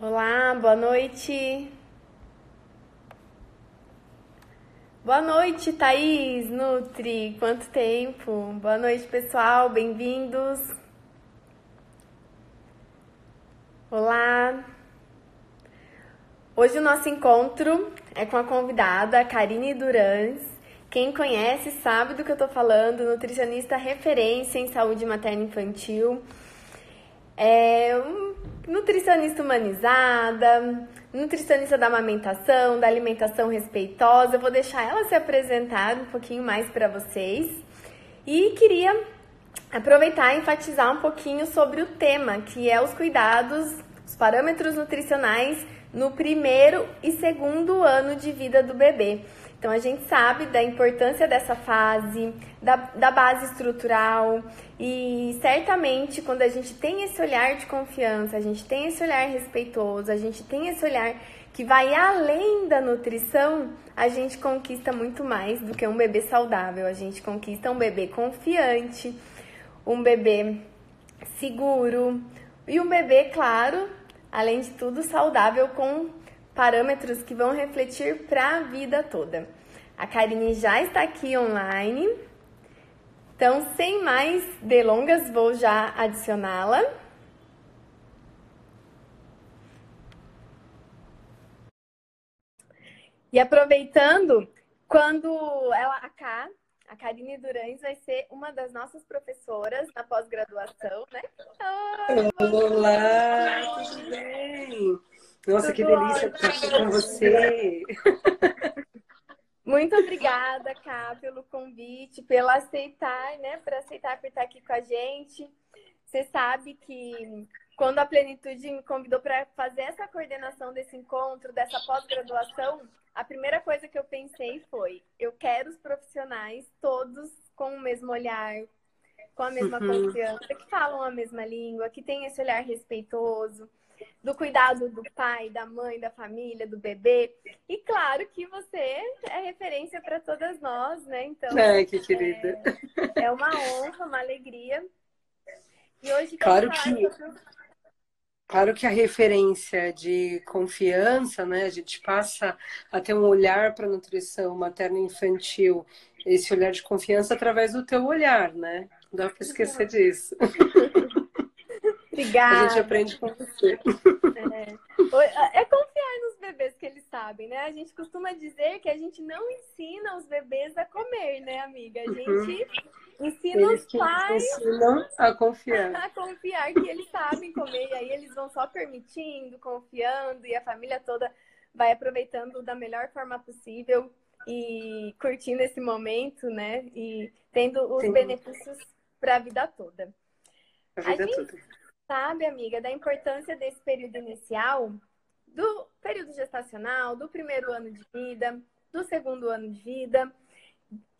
Olá, boa noite. Boa noite, Thaís, Nutri. Quanto tempo? Boa noite, pessoal. Bem-vindos. Olá. Hoje o nosso encontro é com a convidada Karine Durans. Quem conhece sabe do que eu tô falando, nutricionista referência em saúde materna infantil. É um nutricionista humanizada, nutricionista da amamentação, da alimentação respeitosa. Eu vou deixar ela se apresentar um pouquinho mais para vocês. E queria aproveitar e enfatizar um pouquinho sobre o tema, que é os cuidados, os parâmetros nutricionais no primeiro e segundo ano de vida do bebê. Então a gente sabe da importância dessa fase, da, da base estrutural e certamente quando a gente tem esse olhar de confiança, a gente tem esse olhar respeitoso, a gente tem esse olhar que vai além da nutrição, a gente conquista muito mais do que um bebê saudável. A gente conquista um bebê confiante, um bebê seguro e um bebê, claro, além de tudo, saudável com parâmetros que vão refletir para a vida toda. A Karine já está aqui online. Então, sem mais delongas, vou já adicioná-la. E aproveitando, quando ela, a Ká, a Karine Durães vai ser uma das nossas professoras na pós-graduação, né? Olá, tudo bem? Nossa, Tudo que delícia estar aqui com você. Muito obrigada, Ká, pelo convite, pelo aceitar, né? Por aceitar por estar aqui com a gente. Você sabe que quando a Plenitude me convidou para fazer essa coordenação desse encontro, dessa pós-graduação, a primeira coisa que eu pensei foi: eu quero os profissionais todos com o mesmo olhar, com a mesma uhum. confiança, que falam a mesma língua, que tem esse olhar respeitoso do cuidado do pai, da mãe, da família, do bebê. E claro que você é referência para todas nós, né? Então, é, que querida. É, é uma honra, uma alegria. E hoje claro que sobre... Claro que a referência de confiança, né? A gente passa a ter um olhar para a nutrição materna infantil, esse olhar de confiança através do teu olhar, né? Não dá para esquecer disso. Obrigada. A gente aprende com você. É. é confiar nos bebês que eles sabem, né? A gente costuma dizer que a gente não ensina os bebês a comer, né, amiga? A gente uhum. ensina eles os pais ensinam a confiar. A confiar que eles sabem comer. E aí eles vão só permitindo, confiando, e a família toda vai aproveitando da melhor forma possível e curtindo esse momento, né? E tendo os Sim. benefícios para a vida toda. A vida a gente... toda sabe, amiga, da importância desse período inicial, do período gestacional, do primeiro ano de vida, do segundo ano de vida.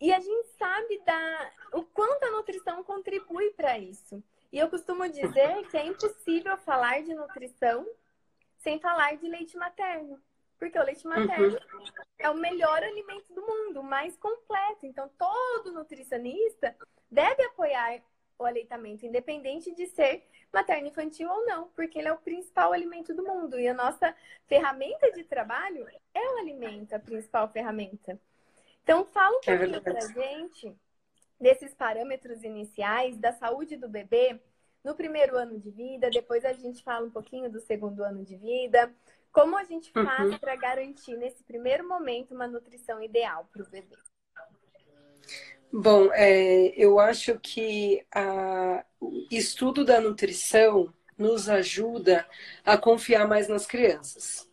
E a gente sabe da, o quanto a nutrição contribui para isso. E eu costumo dizer que é impossível falar de nutrição sem falar de leite materno. Porque o leite materno uhum. é o melhor alimento do mundo, o mais completo. Então, todo nutricionista deve apoiar o aleitamento, independente de ser materno infantil ou não, porque ele é o principal alimento do mundo. E a nossa ferramenta de trabalho é o alimento, a principal ferramenta. Então, fala um é pouquinho é pra gente desses parâmetros iniciais da saúde do bebê no primeiro ano de vida, depois a gente fala um pouquinho do segundo ano de vida. Como a gente faz uhum. para garantir nesse primeiro momento uma nutrição ideal para o bebê? Bom, é, eu acho que a, o estudo da nutrição nos ajuda a confiar mais nas crianças.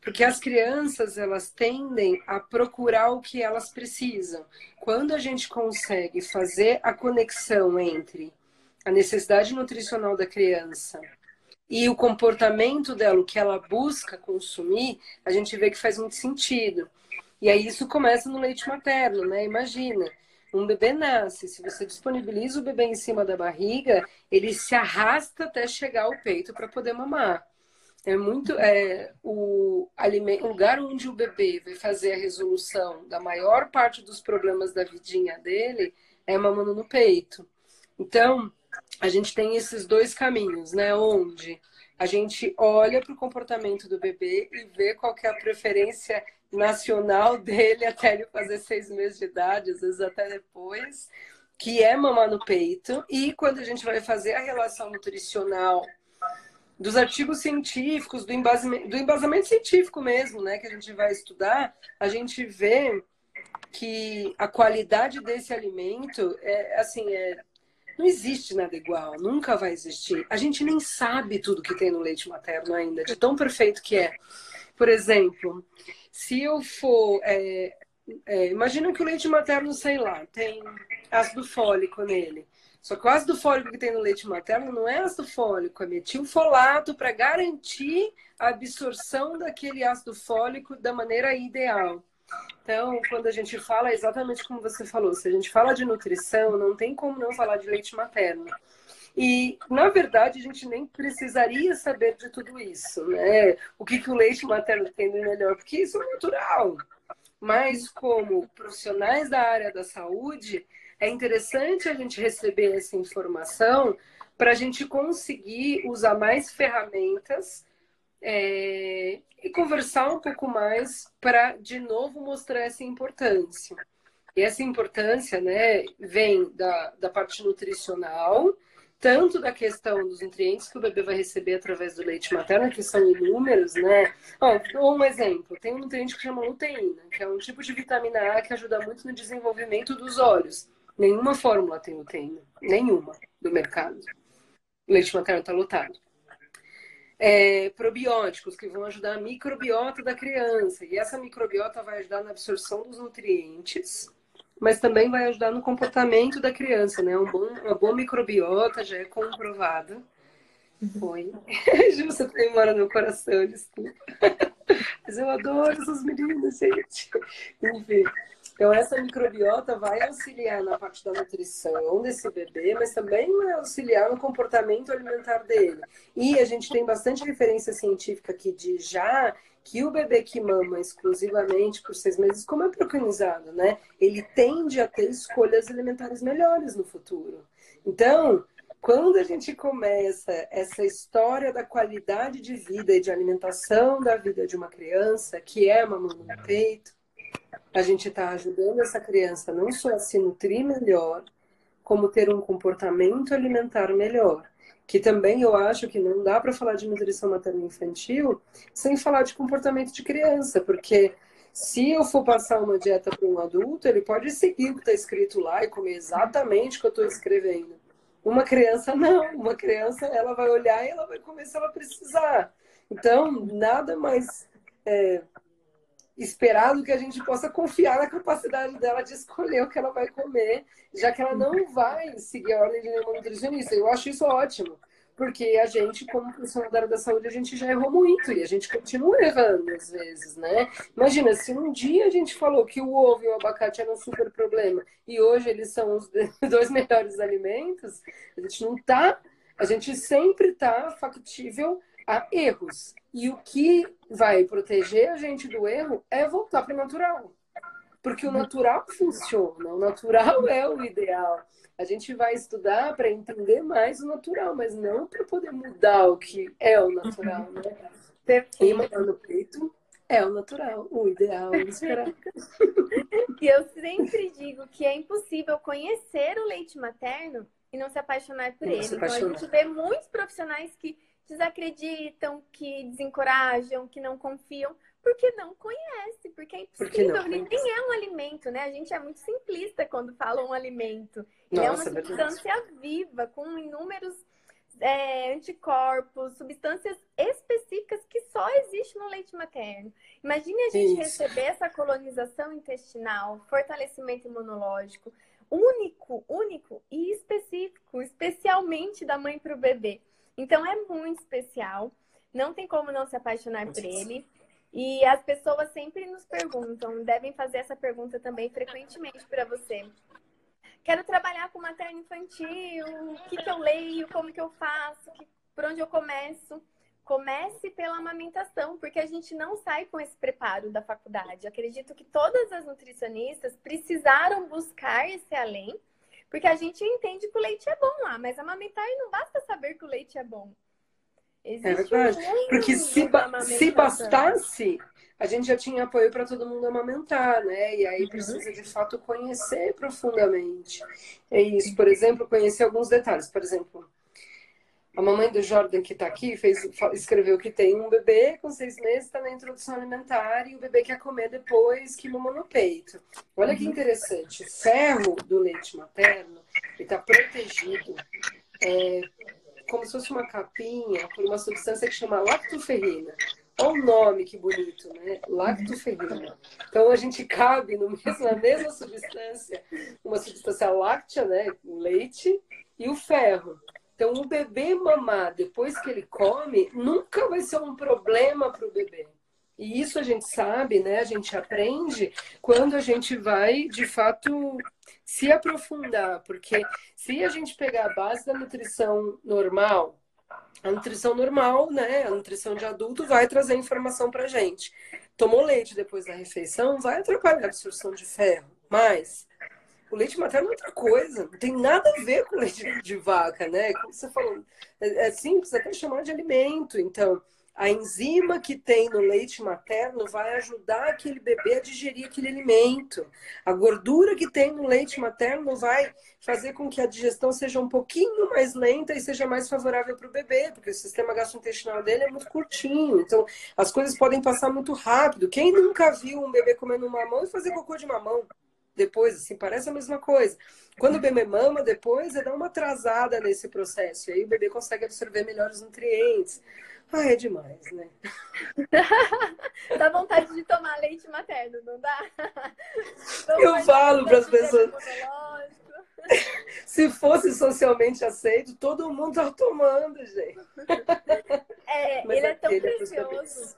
Porque as crianças, elas tendem a procurar o que elas precisam. Quando a gente consegue fazer a conexão entre a necessidade nutricional da criança e o comportamento dela, o que ela busca consumir, a gente vê que faz muito sentido. E aí isso começa no leite materno, né? Imagina, um bebê nasce, se você disponibiliza o bebê em cima da barriga, ele se arrasta até chegar ao peito para poder mamar. É muito é, o, o lugar onde o bebê vai fazer a resolução da maior parte dos problemas da vidinha dele é mamando no peito. Então, a gente tem esses dois caminhos, né? Onde A gente olha para o comportamento do bebê e vê qual é a preferência nacional dele até ele fazer seis meses de idade, às vezes até depois, que é mamar no peito. E quando a gente vai fazer a relação nutricional dos artigos científicos, do embasamento, do embasamento científico mesmo, né, que a gente vai estudar, a gente vê que a qualidade desse alimento é assim, é, não existe nada igual, nunca vai existir. A gente nem sabe tudo que tem no leite materno ainda, de tão perfeito que é. Por exemplo, se eu for. É, é, imagina que o leite materno, sei lá, tem ácido fólico nele. Só que o ácido fólico que tem no leite materno não é ácido fólico, é metilfolato para garantir a absorção daquele ácido fólico da maneira ideal. Então, quando a gente fala, exatamente como você falou, se a gente fala de nutrição, não tem como não falar de leite materno. E, na verdade, a gente nem precisaria saber de tudo isso, né? O que, que o leite materno tem de melhor, porque isso é natural. Mas, como profissionais da área da saúde, é interessante a gente receber essa informação para a gente conseguir usar mais ferramentas é, e conversar um pouco mais para, de novo, mostrar essa importância. E essa importância né, vem da, da parte nutricional, tanto da questão dos nutrientes que o bebê vai receber através do leite materno, que são inúmeros, né? Ó, um exemplo, tem um nutriente que chama luteína, que é um tipo de vitamina A que ajuda muito no desenvolvimento dos olhos. Nenhuma fórmula tem luteína, nenhuma do mercado. O leite materno está lotado é, probióticos que vão ajudar a microbiota da criança. E essa microbiota vai ajudar na absorção dos nutrientes, mas também vai ajudar no comportamento da criança, né? Um bom, uma boa microbiota já é comprovada. Foi. Ju, você tem mora no coração, desculpa. Mas eu adoro essas meninas, gente. Enfim. Então, essa microbiota vai auxiliar na parte da nutrição desse bebê, mas também vai auxiliar no comportamento alimentar dele. E a gente tem bastante referência científica aqui de já que o bebê que mama exclusivamente por seis meses, como é preconizado, né? Ele tende a ter escolhas alimentares melhores no futuro. Então, quando a gente começa essa história da qualidade de vida e de alimentação da vida de uma criança, que é mamando no peito, a gente está ajudando essa criança não só a se nutrir melhor, como ter um comportamento alimentar melhor. Que também eu acho que não dá para falar de nutrição materna infantil sem falar de comportamento de criança, porque se eu for passar uma dieta para um adulto, ele pode seguir o que está escrito lá e comer exatamente o que eu estou escrevendo. Uma criança não, uma criança ela vai olhar e ela vai comer se ela precisar. Então, nada mais é, esperado que a gente possa confiar na capacidade dela de escolher o que ela vai comer, já que ela não vai seguir a ordem de nenhuma nutricionista. Eu acho isso ótimo, porque a gente, como profissional da área da saúde, a gente já errou muito e a gente continua errando às vezes, né? Imagina, se um dia a gente falou que o ovo e o abacate eram um super problema e hoje eles são os dois melhores alimentos, a gente não tá, a gente sempre tá factível a erros. E o que vai proteger a gente do erro é voltar para o natural. Porque o natural funciona, o natural é o ideal. A gente vai estudar para entender mais o natural, mas não para poder mudar o que é o natural, né? Perfeito. no peito é o natural, o ideal, o esperado. e eu sempre digo que é impossível conhecer o leite materno e não se apaixonar por não ele. Então a gente vê muitos profissionais que desacreditam, que desencorajam, que não confiam, porque não conhece, porque é impossível, ele nem é um alimento, né? A gente é muito simplista quando fala um alimento. Ele é uma é substância viva, com inúmeros é, anticorpos, substâncias específicas que só existem no leite materno. Imagine a gente Isso. receber essa colonização intestinal, fortalecimento imunológico, único, único e específico, especialmente da mãe para o bebê. Então é muito especial. Não tem como não se apaixonar por ele. E as pessoas sempre nos perguntam, devem fazer essa pergunta também frequentemente para você. Quero trabalhar com materno infantil, o que, que eu leio, como que eu faço, que, por onde eu começo. Comece pela amamentação, porque a gente não sai com esse preparo da faculdade. Acredito que todas as nutricionistas precisaram buscar esse além porque a gente entende que o leite é bom lá, mas amamentar não basta saber que o leite é bom. Existe é verdade. Um Porque se, ba se bastasse, a gente já tinha apoio para todo mundo amamentar, né? E aí uhum. precisa de fato conhecer profundamente. É isso, por exemplo, conhecer alguns detalhes. Por exemplo, a mamãe do Jordan que está aqui fez, escreveu que tem um bebê com seis meses, está na introdução alimentar e o bebê quer comer depois que mamou no peito. Olha que interessante. O ferro do leite materno está protegido é, como se fosse uma capinha por uma substância que chama lactoferrina. Olha o nome que bonito, né? Lactoferrina. Então a gente cabe no mesmo, na mesma substância, uma substância láctea, né? O leite e o ferro. Então, o bebê mamar depois que ele come nunca vai ser um problema para o bebê. E isso a gente sabe, né? A gente aprende quando a gente vai, de fato, se aprofundar. Porque se a gente pegar a base da nutrição normal, a nutrição normal, né? A nutrição de adulto vai trazer informação para gente. Tomou leite depois da refeição, vai atrapalhar a absorção de ferro. Mas o leite materno é outra coisa, não tem nada a ver com leite de vaca, né? Como você falou, é, é simples até chamar de alimento. Então, a enzima que tem no leite materno vai ajudar aquele bebê a digerir aquele alimento. A gordura que tem no leite materno vai fazer com que a digestão seja um pouquinho mais lenta e seja mais favorável para o bebê, porque o sistema gastrointestinal dele é muito curtinho. Então, as coisas podem passar muito rápido. Quem nunca viu um bebê comendo mamão e fazer cocô de mamão? Depois, assim, parece a mesma coisa. Quando o bebê mama, depois é dar uma atrasada nesse processo. E aí o bebê consegue absorver melhor os nutrientes. Ah, é demais, né? dá vontade de tomar leite materno, não dá? Eu falo para as pessoas. Se fosse socialmente aceito, todo mundo tá tomando, gente. É, Mas ele é tão ele é precioso.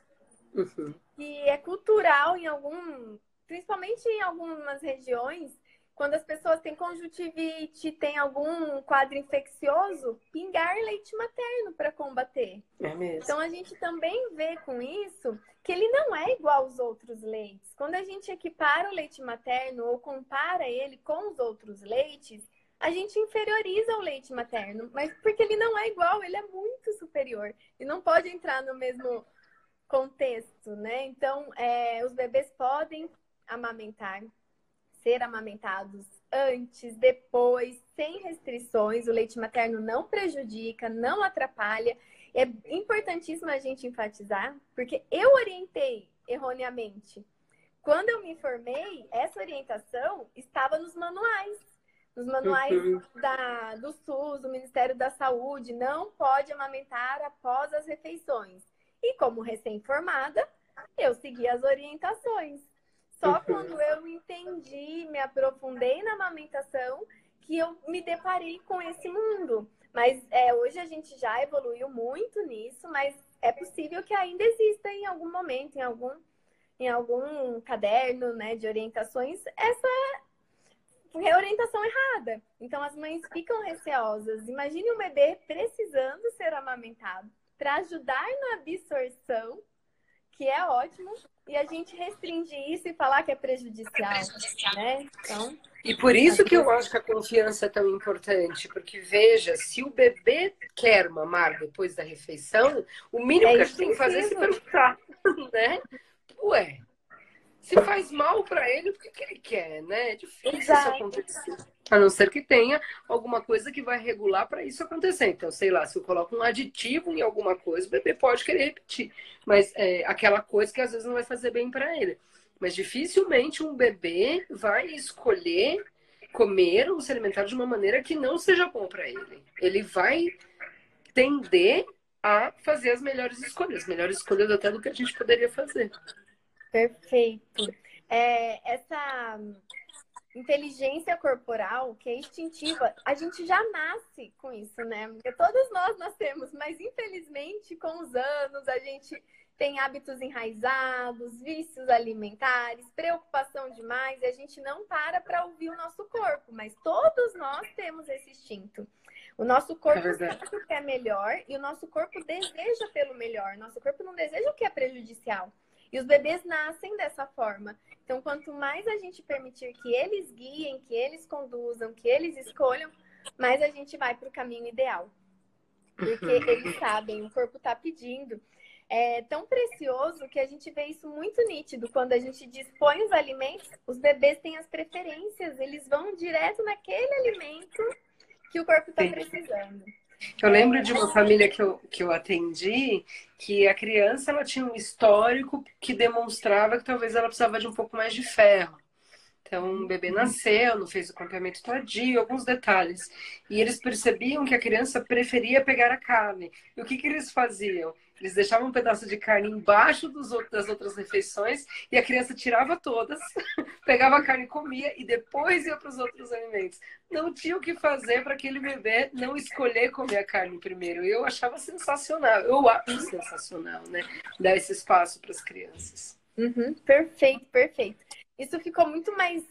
É uhum. E é cultural em algum principalmente em algumas regiões, quando as pessoas têm conjuntivite, tem algum quadro infeccioso, pingar leite materno para combater. É mesmo. Então a gente também vê com isso que ele não é igual aos outros leites. Quando a gente equipara o leite materno ou compara ele com os outros leites, a gente inferioriza o leite materno, mas porque ele não é igual, ele é muito superior e não pode entrar no mesmo contexto, né? Então, é, os bebês podem amamentar, ser amamentados antes, depois, sem restrições. O leite materno não prejudica, não atrapalha. É importantíssimo a gente enfatizar, porque eu orientei erroneamente. Quando eu me formei, essa orientação estava nos manuais. Nos manuais uhum. da, do SUS, do Ministério da Saúde, não pode amamentar após as refeições. E como recém-formada, eu segui as orientações. Só quando eu entendi, me aprofundei na amamentação, que eu me deparei com esse mundo. Mas é, hoje a gente já evoluiu muito nisso, mas é possível que ainda exista em algum momento, em algum, em algum caderno né, de orientações, essa reorientação errada. Então as mães ficam receosas. Imagine um bebê precisando ser amamentado para ajudar na absorção que é ótimo, e a gente restringe isso e falar que é prejudicial, é prejudicial. né? Então, e por isso que eu acho que a confiança é tão importante, porque veja, se o bebê quer mamar depois da refeição, o mínimo é que a gente tem que fazer é se perguntar, né? Ué, se faz mal para ele, o que, que ele quer, né? É difícil Exato. isso acontecer. A não ser que tenha alguma coisa que vai regular para isso acontecer. Então, sei lá, se eu coloco um aditivo em alguma coisa, o bebê pode querer repetir. Mas é aquela coisa que às vezes não vai fazer bem para ele. Mas dificilmente um bebê vai escolher comer ou se alimentar de uma maneira que não seja bom para ele. Ele vai tender a fazer as melhores escolhas, melhores escolhas até do que a gente poderia fazer. Perfeito. É, essa inteligência corporal, que é instintiva, a gente já nasce com isso, né? Porque todos nós nascemos, mas infelizmente com os anos a gente tem hábitos enraizados, vícios alimentares, preocupação demais, e a gente não para para ouvir o nosso corpo, mas todos nós temos esse instinto. O nosso corpo é sabe o que é melhor e o nosso corpo deseja pelo melhor. Nosso corpo não deseja o que é prejudicial. E os bebês nascem dessa forma. Então, quanto mais a gente permitir que eles guiem, que eles conduzam, que eles escolham, mais a gente vai para o caminho ideal. porque eles sabem, o corpo está pedindo. É tão precioso que a gente vê isso muito nítido. Quando a gente dispõe os alimentos, os bebês têm as preferências, eles vão direto naquele alimento que o corpo está precisando. Eu lembro de uma família que eu, que eu atendi que a criança ela tinha um histórico que demonstrava que talvez ela precisava de um pouco mais de ferro. Então, o bebê nasceu, não fez o campeamento tardio, alguns detalhes. E eles percebiam que a criança preferia pegar a carne. E o que, que eles faziam? Eles deixavam um pedaço de carne embaixo outros, das outras refeições e a criança tirava todas, pegava a carne e comia e depois ia para os outros alimentos. Não tinha o que fazer para aquele bebê não escolher comer a carne primeiro. Eu achava sensacional, eu acho sensacional, né? Dar esse espaço para as crianças. Uhum, perfeito, perfeito. Isso ficou muito mais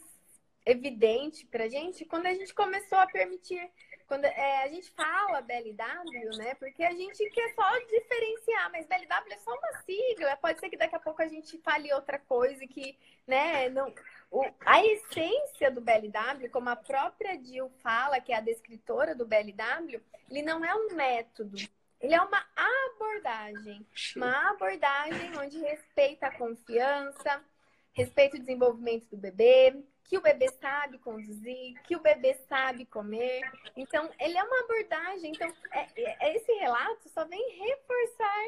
evidente para gente quando a gente começou a permitir quando é, a gente fala BLW, né? Porque a gente quer só diferenciar, mas BLW é só uma sigla. Pode ser que daqui a pouco a gente fale outra coisa que, né? Não, o, a essência do BLW, como a própria Jill fala, que é a descritora do BLW, ele não é um método. Ele é uma abordagem. Uma abordagem onde respeita a confiança, respeita o desenvolvimento do bebê, que o bebê sabe conduzir, que o bebê sabe comer. Então, ele é uma abordagem. Então, é, é, esse relato só vem reforçar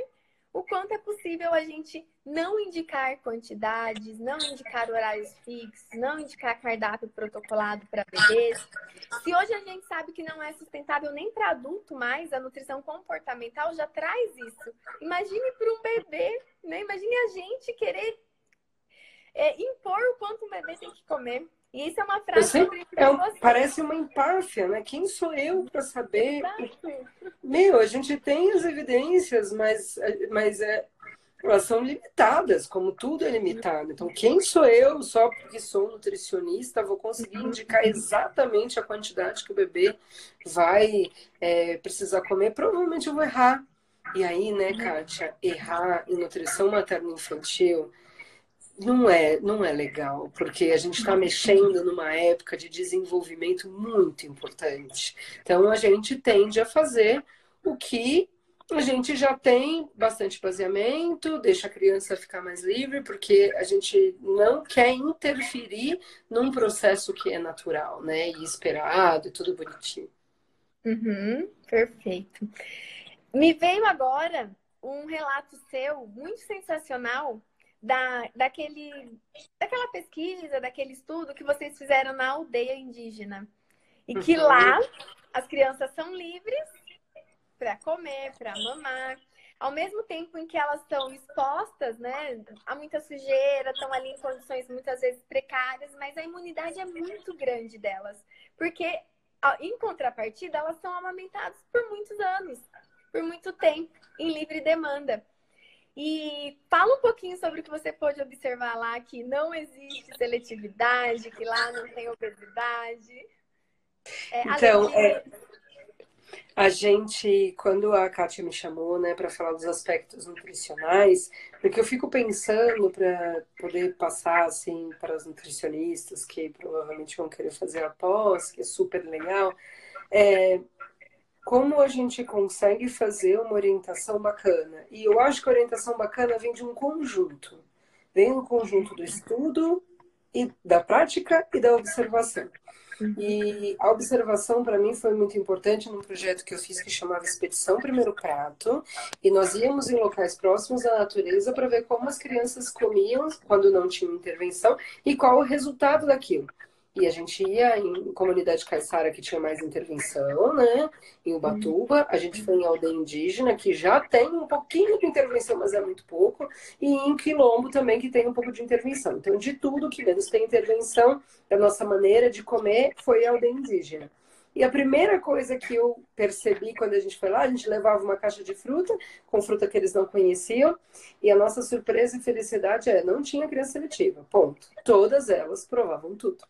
o quanto é possível a gente não indicar quantidades, não indicar horários fixos, não indicar cardápio protocolado para bebês. Se hoje a gente sabe que não é sustentável nem para adulto mais, a nutrição comportamental já traz isso. Imagine para um bebê, né? Imagine a gente querer é, impor o quanto um bebê tem que comer. E isso é uma frase sempre, que é, Parece uma empáfia, né? Quem sou eu para saber? Meu, a gente tem as evidências, mas, mas é, elas são limitadas, como tudo é limitado. Então, quem sou eu, só porque sou nutricionista, vou conseguir indicar exatamente a quantidade que o bebê vai é, precisar comer? Provavelmente eu vou errar. E aí, né, Kátia, errar em nutrição materno-infantil não é, não é legal, porque a gente está mexendo numa época de desenvolvimento muito importante. Então a gente tende a fazer o que a gente já tem bastante baseamento, deixa a criança ficar mais livre, porque a gente não quer interferir num processo que é natural, né? E esperado e tudo bonitinho. Uhum, perfeito. Me veio agora um relato seu muito sensacional da, daquele, daquela pesquisa, daquele estudo que vocês fizeram na aldeia indígena. E que uhum. lá as crianças são livres para comer, para mamar. Ao mesmo tempo em que elas estão expostas né, a muita sujeira, estão ali em condições muitas vezes precárias, mas a imunidade é muito grande delas. Porque, em contrapartida, elas são amamentadas por muitos anos, por muito tempo, em livre demanda. E fala um pouquinho sobre o que você pôde observar lá, que não existe seletividade, que lá não tem obesidade. É, então, é, a gente, quando a Kátia me chamou, né, para falar dos aspectos nutricionais, porque eu fico pensando para poder passar assim para os nutricionistas que provavelmente vão querer fazer a pós, que é super legal, é, como a gente consegue fazer uma orientação bacana. E eu acho que a orientação bacana vem de um conjunto. Vem um conjunto do estudo e da prática e da observação. E a observação para mim foi muito importante num projeto que eu fiz que chamava Expedição Primeiro Prato. E nós íamos em locais próximos à natureza para ver como as crianças comiam quando não tinham intervenção e qual o resultado daquilo. E a gente ia em comunidade caiçara que tinha mais intervenção, né? Em Ubatuba. A gente foi em aldeia indígena, que já tem um pouquinho de intervenção, mas é muito pouco. E em Quilombo também, que tem um pouco de intervenção. Então, de tudo que menos tem intervenção, a nossa maneira de comer foi aldeia indígena. E a primeira coisa que eu percebi quando a gente foi lá, a gente levava uma caixa de fruta, com fruta que eles não conheciam, e a nossa surpresa e felicidade é, não tinha criança seletiva, ponto. Todas elas provavam tudo.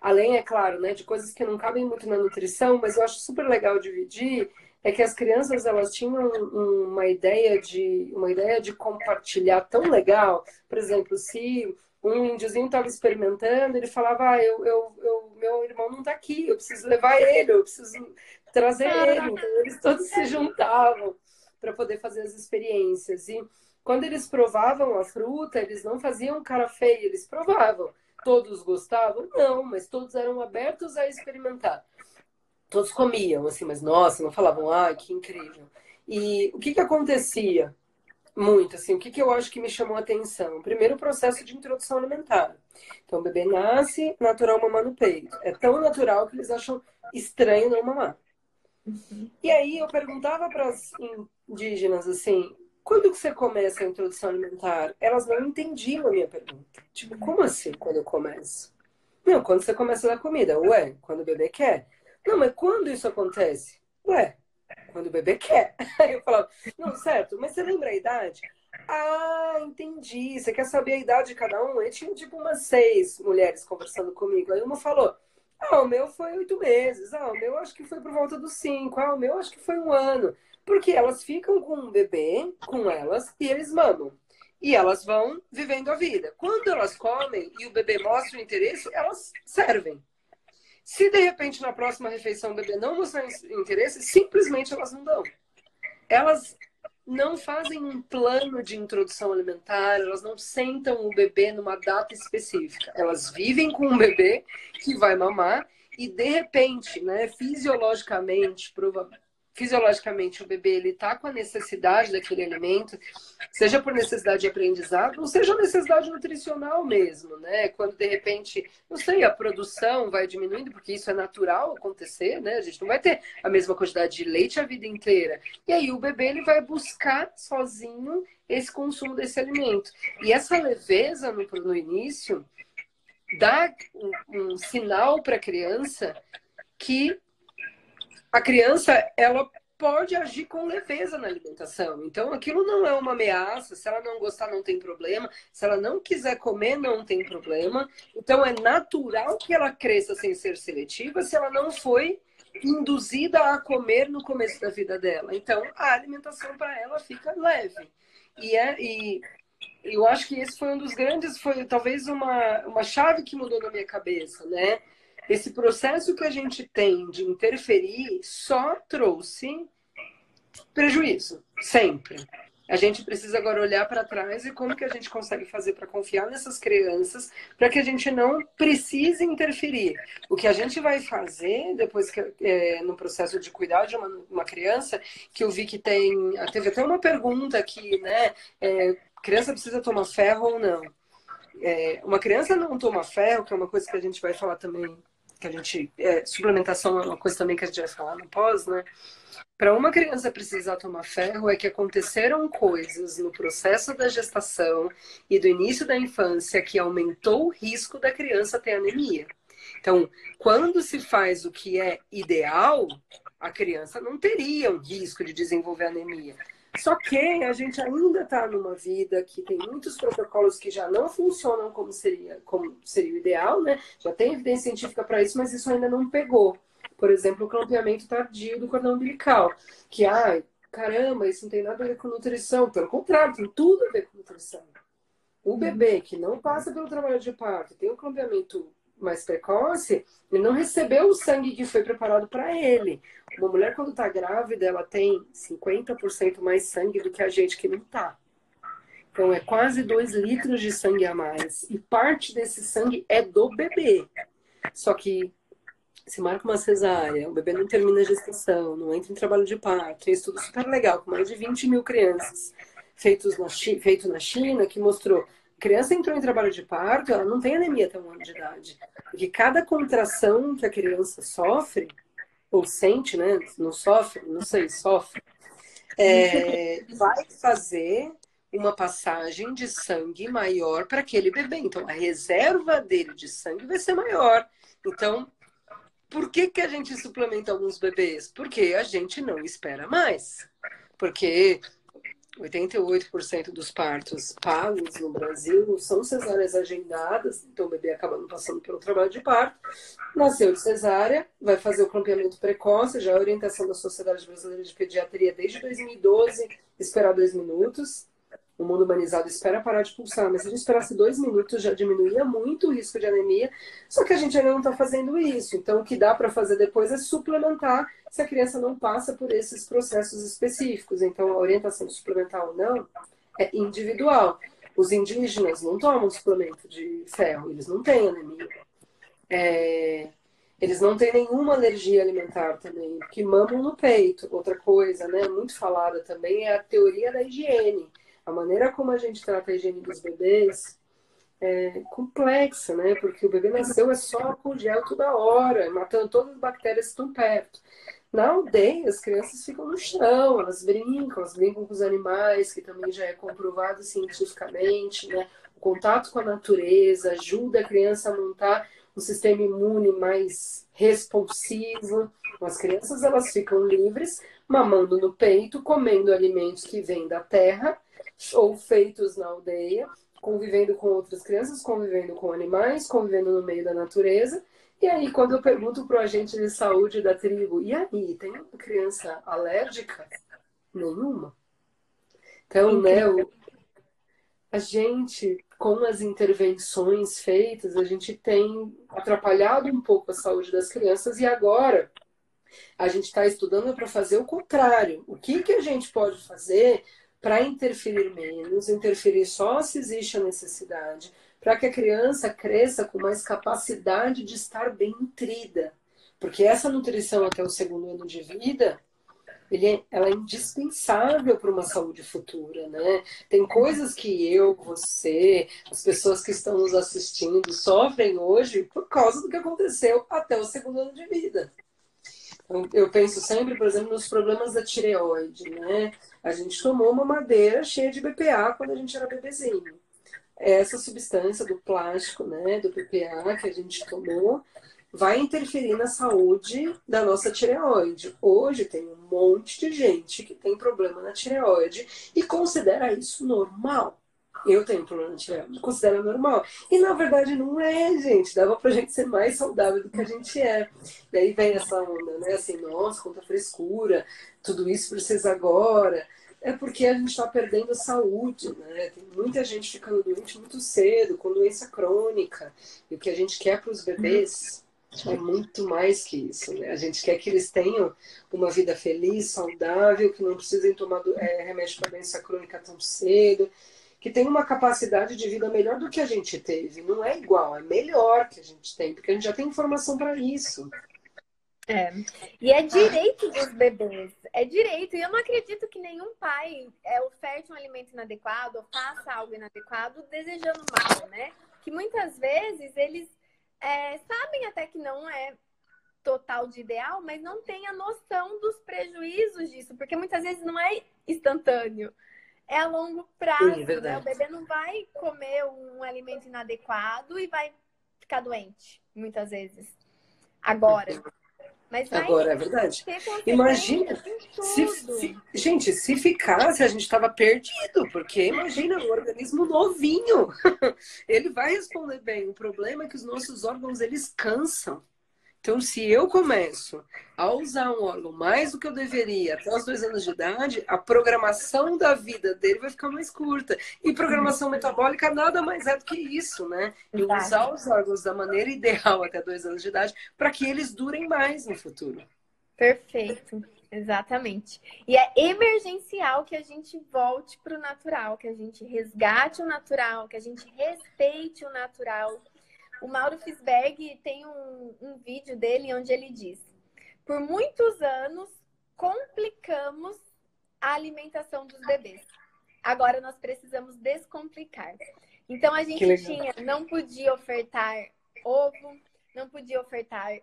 Além, é claro, né, de coisas que não cabem muito na nutrição, mas eu acho super legal dividir é que as crianças elas tinham uma ideia de uma ideia de compartilhar tão legal. Por exemplo, se um índiozinho estava experimentando, ele falava, ah, eu, eu, eu, meu irmão não está aqui, eu preciso levar ele, eu preciso trazer ele. Então, eles todos se juntavam para poder fazer as experiências. E quando eles provavam a fruta, eles não faziam cara feia, eles provavam. Todos gostavam? Não, mas todos eram abertos a experimentar. Todos comiam, assim, mas nossa, não falavam, ah, que incrível. E o que, que acontecia? Muito, assim, o que, que eu acho que me chamou a atenção? Primeiro, o processo de introdução alimentar. Então, o bebê nasce, natural mamar no peito. É tão natural que eles acham estranho não mamar. Uhum. E aí eu perguntava para as indígenas assim, quando você começa a introdução alimentar? Elas não entendiam a minha pergunta. Tipo, como assim quando eu começo? Não, quando você começa a dar comida. Ué, quando o bebê quer. Não, mas quando isso acontece? Ué, quando o bebê quer. Aí eu falava, não, certo, mas você lembra a idade? Ah, entendi. Você quer saber a idade de cada um? Eu tinha tipo umas seis mulheres conversando comigo. Aí uma falou, ah, o meu foi oito meses. Ah, o meu acho que foi por volta dos cinco. Ah, o meu acho que foi um ano. Porque elas ficam com um bebê, com elas, e eles mamam. E elas vão vivendo a vida. Quando elas comem e o bebê mostra o interesse, elas servem. Se de repente na próxima refeição o bebê não mostrar interesse, simplesmente elas não dão. Elas não fazem um plano de introdução alimentar, elas não sentam o bebê numa data específica. Elas vivem com um bebê que vai mamar e de repente, né, fisiologicamente, provavelmente fisiologicamente o bebê ele está com a necessidade daquele alimento, seja por necessidade de aprendizado, ou seja necessidade nutricional mesmo, né? Quando de repente, não sei, a produção vai diminuindo, porque isso é natural acontecer, né? A gente não vai ter a mesma quantidade de leite a vida inteira. E aí o bebê ele vai buscar sozinho esse consumo desse alimento. E essa leveza no, no início dá um, um sinal para a criança que a criança ela pode agir com leveza na alimentação. Então, aquilo não é uma ameaça. Se ela não gostar, não tem problema. Se ela não quiser comer, não tem problema. Então, é natural que ela cresça sem ser seletiva se ela não foi induzida a comer no começo da vida dela. Então, a alimentação para ela fica leve. E, é, e eu acho que esse foi um dos grandes, foi talvez uma, uma chave que mudou na minha cabeça, né? Esse processo que a gente tem de interferir só trouxe prejuízo, sempre. A gente precisa agora olhar para trás e como que a gente consegue fazer para confiar nessas crianças, para que a gente não precise interferir. O que a gente vai fazer depois que é, no processo de cuidar de uma, uma, criança, que eu vi que tem, teve até uma pergunta aqui, né? É, criança precisa tomar ferro ou não? É, uma criança não toma ferro, que é uma coisa que a gente vai falar também que a gente. É, suplementação é uma coisa também que a gente vai falar no pós, né? Para uma criança precisar tomar ferro é que aconteceram coisas no processo da gestação e do início da infância que aumentou o risco da criança ter anemia. Então, quando se faz o que é ideal, a criança não teria um risco de desenvolver anemia. Só que a gente ainda está numa vida que tem muitos protocolos que já não funcionam como seria, como seria o ideal, né? Já tem evidência científica para isso, mas isso ainda não pegou. Por exemplo, o clampeamento tardio do cordão umbilical, que, ai, caramba, isso não tem nada a ver com nutrição. Pelo contrário, tem tudo a ver com nutrição. O bebê que não passa pelo trabalho de parto, tem um clampeamento mais precoce, ele não recebeu o sangue que foi preparado para ele. Uma mulher, quando está grávida, ela tem 50% mais sangue do que a gente que não está. Então, é quase 2 litros de sangue a mais. E parte desse sangue é do bebê. Só que se marca uma cesárea, o bebê não termina a gestação, não entra em trabalho de parto. Tem estudo super legal, com mais de 20 mil crianças feitos na, feito na China, que mostrou criança entrou em trabalho de parto, ela não tem anemia até um ano de idade. Porque cada contração que a criança sofre, ou sente, né? Não sofre, não sei, sofre, é, vai fazer uma passagem de sangue maior para aquele bebê. Então, a reserva dele de sangue vai ser maior. Então, por que, que a gente suplementa alguns bebês? Porque a gente não espera mais. Porque 88% dos partos pagos no Brasil são cesáreas agendadas, então o bebê acaba não passando pelo trabalho de parto. Nasceu de cesárea, vai fazer o clampeamento precoce, já é a orientação da Sociedade Brasileira de Pediatria desde 2012, esperar dois minutos. o mundo humanizado espera parar de pulsar, mas se a gente esperasse dois minutos já diminuía muito o risco de anemia, só que a gente ainda não está fazendo isso. Então, o que dá para fazer depois é suplementar se a criança não passa por esses processos específicos. Então, a orientação suplementar ou não é individual. Os indígenas não tomam suplemento de ferro, eles não têm anemia. É, eles não têm nenhuma alergia alimentar também, porque mamam no peito. Outra coisa, né, muito falada também é a teoria da higiene. A maneira como a gente trata a higiene dos bebês é complexa, né? Porque o bebê nasceu é só com gel toda hora, matando todas as bactérias que estão perto. Na aldeia, as crianças ficam no chão, elas brincam, elas brincam com os animais, que também já é comprovado cientificamente, né? O contato com a natureza ajuda a criança a montar um sistema imune mais responsivo. As crianças elas ficam livres, mamando no peito, comendo alimentos que vêm da terra ou feitos na aldeia, convivendo com outras crianças, convivendo com animais, convivendo no meio da natureza. E aí, quando eu pergunto para o agente de saúde da tribo, e aí, tem criança alérgica? Nenhuma. Então, né, o, a gente com as intervenções feitas, a gente tem atrapalhado um pouco a saúde das crianças e agora a gente está estudando para fazer o contrário. O que, que a gente pode fazer para interferir menos, interferir só se existe a necessidade, para que a criança cresça com mais capacidade de estar bem nutrida. Porque essa nutrição até o segundo ano de vida ele é, ela é indispensável para uma saúde futura, né? Tem coisas que eu, você, as pessoas que estão nos assistindo sofrem hoje por causa do que aconteceu até o segundo ano de vida. Então, eu penso sempre, por exemplo, nos problemas da tireoide, né? A gente tomou uma madeira cheia de BPA quando a gente era bebezinho. Essa substância do plástico, né, do BPA que a gente tomou, vai interferir na saúde da nossa tireoide. Hoje tem um monte de gente que tem problema na tireoide e considera isso normal. Eu tenho problema na tireoide, considera normal. E na verdade não é, gente. Dava pra gente ser mais saudável do que a gente é. Daí vem essa onda, né? Assim, nossa, quanta frescura, tudo isso precisa agora. É porque a gente está perdendo a saúde, né? Tem muita gente ficando doente muito cedo, com doença crônica. E o que a gente quer para os bebês é muito mais que isso. Né? A gente quer que eles tenham uma vida feliz, saudável, que não precisem tomar é, remédio para doença crônica tão cedo, que tenham uma capacidade de vida melhor do que a gente teve. Não é igual, é melhor que a gente tem, porque a gente já tem informação para isso. É. E é direito dos bebês. É direito. E eu não acredito que nenhum pai é, oferte um alimento inadequado ou faça algo inadequado desejando mal, né? Que muitas vezes eles é, sabem até que não é total de ideal, mas não tem a noção dos prejuízos disso, porque muitas vezes não é instantâneo, é a longo prazo. Sim, é né? O bebê não vai comer um alimento inadequado e vai ficar doente, muitas vezes. Agora. Mas Agora, é verdade. Imagina, se, se, gente, se ficasse, a gente estava perdido, porque imagina um organismo novinho. Ele vai responder bem. O problema é que os nossos órgãos, eles cansam. Então, se eu começo a usar um órgão mais do que eu deveria até os dois anos de idade, a programação da vida dele vai ficar mais curta. E programação metabólica nada mais é do que isso, né? E usar os órgãos da maneira ideal até dois anos de idade para que eles durem mais no futuro. Perfeito. Exatamente. E é emergencial que a gente volte para o natural, que a gente resgate o natural, que a gente respeite o natural, o Mauro Fisberg tem um, um vídeo dele onde ele diz: por muitos anos complicamos a alimentação dos bebês. Agora nós precisamos descomplicar. Então a gente tinha, não podia ofertar ovo, não podia ofertar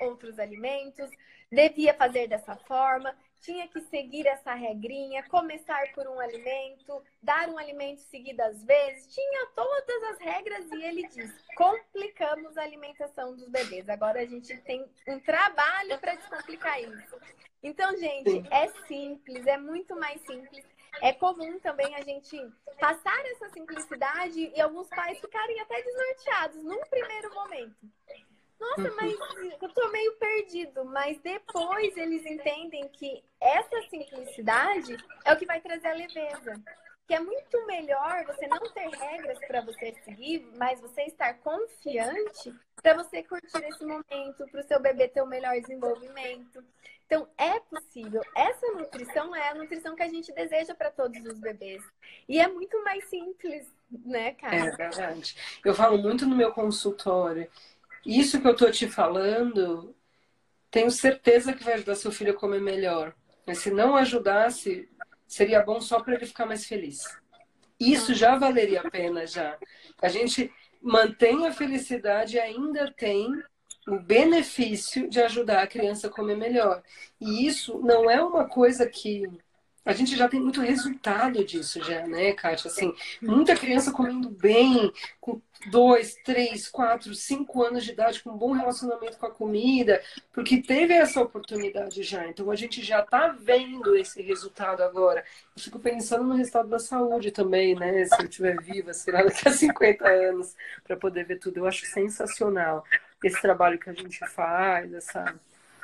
outros alimentos, devia fazer dessa forma tinha que seguir essa regrinha, começar por um alimento, dar um alimento seguidas vezes, tinha todas as regras e ele diz: complicamos a alimentação dos bebês. Agora a gente tem um trabalho para descomplicar isso. Então, gente, é simples, é muito mais simples. É comum também a gente passar essa simplicidade e alguns pais ficarem até desnorteados num primeiro momento. Nossa, mas eu tô meio perdido. Mas depois eles entendem que essa simplicidade é o que vai trazer a leveza. que é muito melhor você não ter regras para você seguir, mas você estar confiante para você curtir esse momento, para o seu bebê ter o melhor desenvolvimento. Então, é possível. Essa nutrição é a nutrição que a gente deseja para todos os bebês. E é muito mais simples, né, cara? É verdade. Eu falo muito no meu consultório. Isso que eu tô te falando, tenho certeza que vai ajudar seu filho a comer melhor. Mas se não ajudasse, seria bom só para ele ficar mais feliz. Isso já valeria a pena já. A gente mantém a felicidade e ainda tem o benefício de ajudar a criança a comer melhor. E isso não é uma coisa que a gente já tem muito resultado disso já, né, Kátia? Assim, muita criança comendo bem, com dois, três, quatro, cinco anos de idade, com um bom relacionamento com a comida, porque teve essa oportunidade já. Então a gente já está vendo esse resultado agora. Eu fico pensando no resultado da saúde também, né? Se eu estiver viva, sei lá, daqui a 50 anos, para poder ver tudo. Eu acho sensacional esse trabalho que a gente faz, essa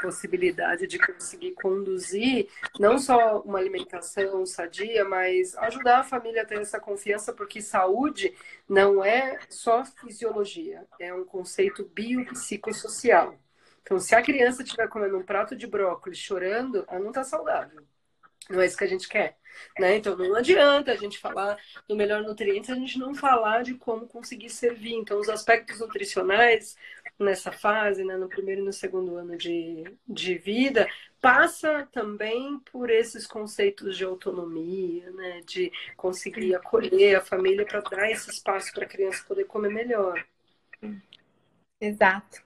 possibilidade de conseguir conduzir não só uma alimentação sadia, mas ajudar a família a ter essa confiança, porque saúde não é só fisiologia, é um conceito biopsicossocial. Então, se a criança estiver comendo um prato de brócolis chorando, ela não está saudável. Não é isso que a gente quer. Né? Então não adianta a gente falar do melhor nutriente se a gente não falar de como conseguir servir. Então, os aspectos nutricionais nessa fase, né, no primeiro e no segundo ano de, de vida, passa também por esses conceitos de autonomia, né, de conseguir acolher a família para dar esse espaço para a criança poder comer melhor. Exato.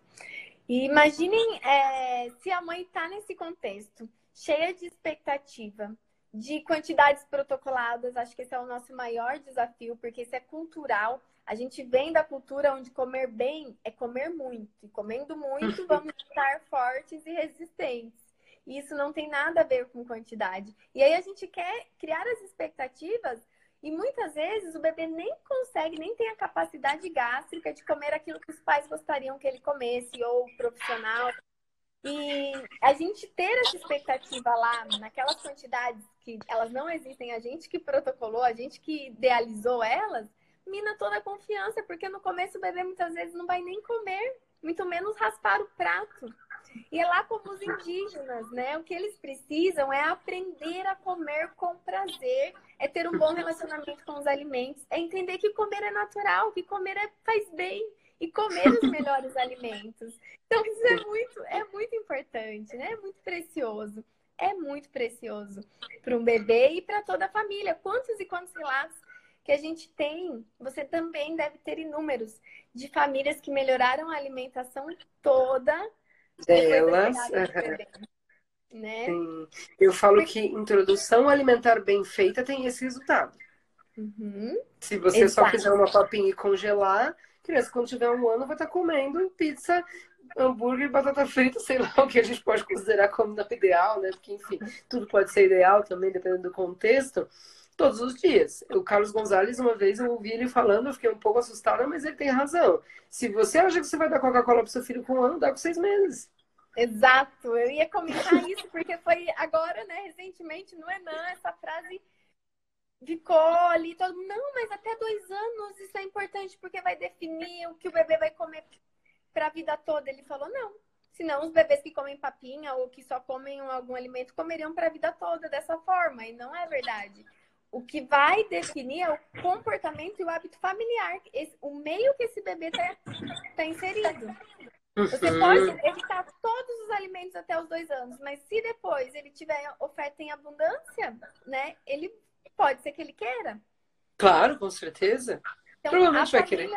E imaginem é, se a mãe está nesse contexto, cheia de expectativa, de quantidades protocoladas, acho que esse é o nosso maior desafio, porque isso é cultural. A gente vem da cultura onde comer bem é comer muito. E comendo muito, vamos estar fortes e resistentes. E isso não tem nada a ver com quantidade. E aí a gente quer criar as expectativas e muitas vezes o bebê nem consegue, nem tem a capacidade gástrica de comer aquilo que os pais gostariam que ele comesse, ou o profissional. E a gente ter essa expectativa lá, naquelas quantidades que elas não existem, a gente que protocolou, a gente que idealizou elas, mina toda a confiança, porque no começo o bebê muitas vezes não vai nem comer, muito menos raspar o prato. E é lá como os indígenas, né? O que eles precisam é aprender a comer com prazer, é ter um bom relacionamento com os alimentos, é entender que comer é natural, que comer é, faz bem e comer os melhores alimentos. Então isso é muito, é muito importante, né? É muito precioso. É muito precioso para um bebê e para toda a família. Quantos e quantos relatos que a gente tem, você também deve ter inúmeros de famílias que melhoraram a alimentação toda delas. Né? Sim. Eu falo Porque... que introdução alimentar bem feita tem esse resultado. Uhum. Se você Exato. só fizer uma papinha e congelar, criança quando tiver um ano vai estar comendo pizza, hambúrguer, batata frita, sei lá o que a gente pode considerar como não ideal, né? Porque enfim, tudo pode ser ideal também dependendo do contexto todos os dias. O Carlos Gonzalez, uma vez eu ouvi ele falando, eu fiquei um pouco assustada, mas ele tem razão. Se você acha que você vai dar Coca-Cola pro seu filho com um ano, dá com seis meses. Exato, eu ia comentar isso, porque foi agora, né, recentemente, no Enan, essa frase ficou ali, todo não, mas até dois anos isso é importante, porque vai definir o que o bebê vai comer para a vida toda. Ele falou, não, senão os bebês que comem papinha ou que só comem algum alimento comeriam para a vida toda dessa forma, e não é verdade o que vai definir é o comportamento e o hábito familiar, esse, o meio que esse bebê está tá inserido. Você uhum. pode evitar todos os alimentos até os dois anos, mas se depois ele tiver oferta em abundância, né, ele pode ser que ele queira. Claro, com certeza. Então, Provavelmente vai querer